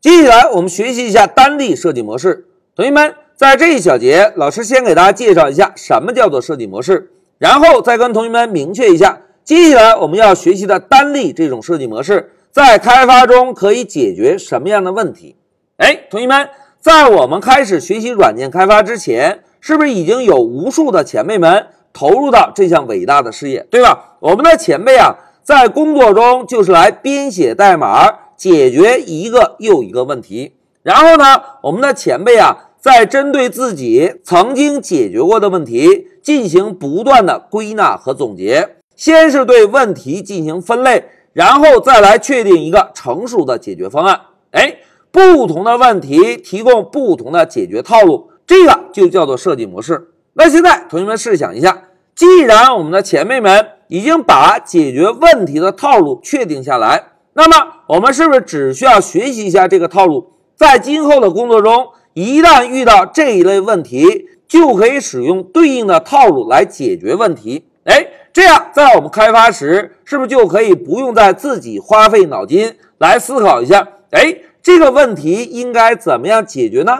接下来我们学习一下单例设计模式。同学们，在这一小节，老师先给大家介绍一下什么叫做设计模式，然后再跟同学们明确一下，接下来我们要学习的单例这种设计模式，在开发中可以解决什么样的问题？哎，同学们，在我们开始学习软件开发之前，是不是已经有无数的前辈们投入到这项伟大的事业，对吧？我们的前辈啊，在工作中就是来编写代码。解决一个又一个问题，然后呢，我们的前辈啊，在针对自己曾经解决过的问题进行不断的归纳和总结。先是对问题进行分类，然后再来确定一个成熟的解决方案。哎，不同的问题提供不同的解决套路，这个就叫做设计模式。那现在同学们试想一下，既然我们的前辈们已经把解决问题的套路确定下来。那么我们是不是只需要学习一下这个套路，在今后的工作中，一旦遇到这一类问题，就可以使用对应的套路来解决问题？哎，这样在我们开发时，是不是就可以不用再自己花费脑筋来思考一下？哎，这个问题应该怎么样解决呢？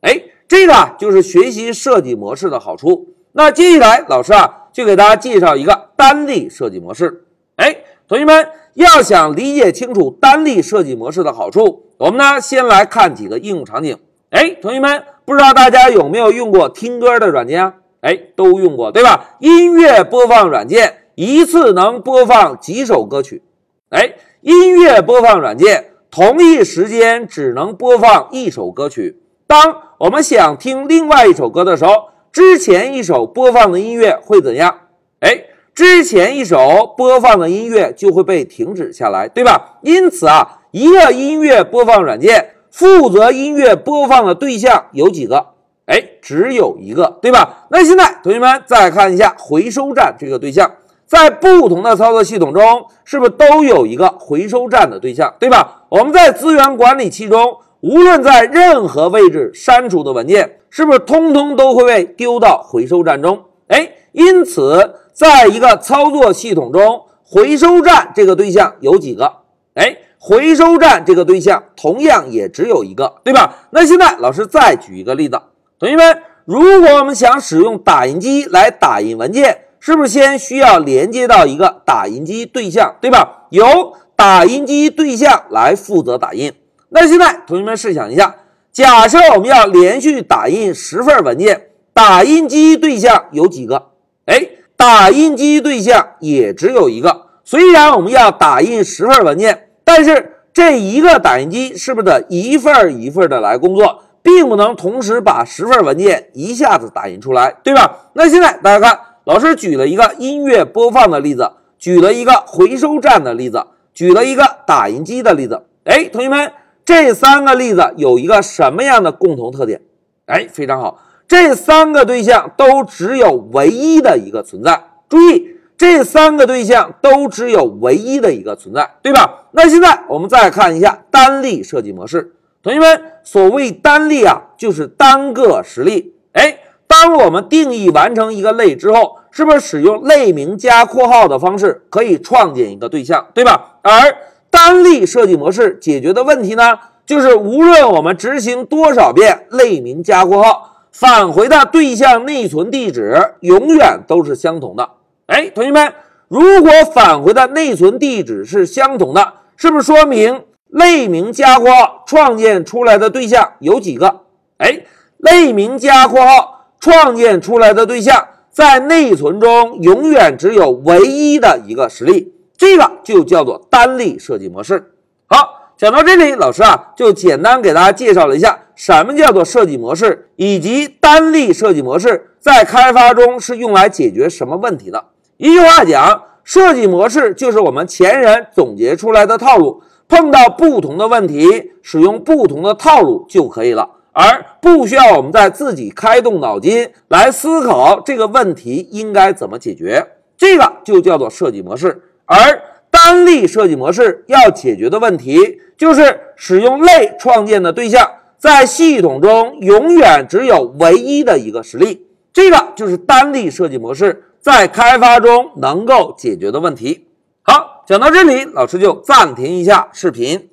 哎，这个就是学习设计模式的好处。那接下来老师啊，就给大家介绍一个单例设计模式。同学们。要想理解清楚单例设计模式的好处，我们呢先来看几个应用场景。哎，同学们，不知道大家有没有用过听歌的软件啊？哎，都用过对吧？音乐播放软件一次能播放几首歌曲？哎，音乐播放软件同一时间只能播放一首歌曲。当我们想听另外一首歌的时候，之前一首播放的音乐会怎样？哎。之前一首播放的音乐就会被停止下来，对吧？因此啊，一个音乐播放软件负责音乐播放的对象有几个？哎，只有一个，对吧？那现在同学们再看一下回收站这个对象，在不同的操作系统中，是不是都有一个回收站的对象，对吧？我们在资源管理器中，无论在任何位置删除的文件，是不是通通都会被丢到回收站中？哎，因此。在一个操作系统中，回收站这个对象有几个？哎，回收站这个对象同样也只有一个，对吧？那现在老师再举一个例子，同学们，如果我们想使用打印机来打印文件，是不是先需要连接到一个打印机对象，对吧？由打印机对象来负责打印。那现在同学们试想一下，假设我们要连续打印十份文件，打印机对象有几个？哎。打印机对象也只有一个，虽然我们要打印十份文件，但是这一个打印机是不是得一份一份的来工作，并不能同时把十份文件一下子打印出来，对吧？那现在大家看，老师举了一个音乐播放的例子，举了一个回收站的例子，举了一个打印机的例子。哎，同学们，这三个例子有一个什么样的共同特点？哎，非常好。这三个对象都只有唯一的一个存在。注意，这三个对象都只有唯一的一个存在，对吧？那现在我们再看一下单例设计模式。同学们，所谓单例啊，就是单个实例。哎，当我们定义完成一个类之后，是不是使用类名加括号的方式可以创建一个对象，对吧？而单例设计模式解决的问题呢，就是无论我们执行多少遍类名加括号。返回的对象内存地址永远都是相同的。哎，同学们，如果返回的内存地址是相同的，是不是说明类名加括号创建出来的对象有几个？哎，类名加括号创建出来的对象在内存中永远只有唯一的一个实例，这个就叫做单例设计模式。好。讲到这里，老师啊就简单给大家介绍了一下什么叫做设计模式，以及单例设计模式在开发中是用来解决什么问题的。一句话讲，设计模式就是我们前人总结出来的套路，碰到不同的问题，使用不同的套路就可以了，而不需要我们在自己开动脑筋来思考这个问题应该怎么解决。这个就叫做设计模式，而。单例设计模式要解决的问题，就是使用类创建的对象在系统中永远只有唯一的一个实例，这个就是单例设计模式在开发中能够解决的问题。好，讲到这里，老师就暂停一下视频。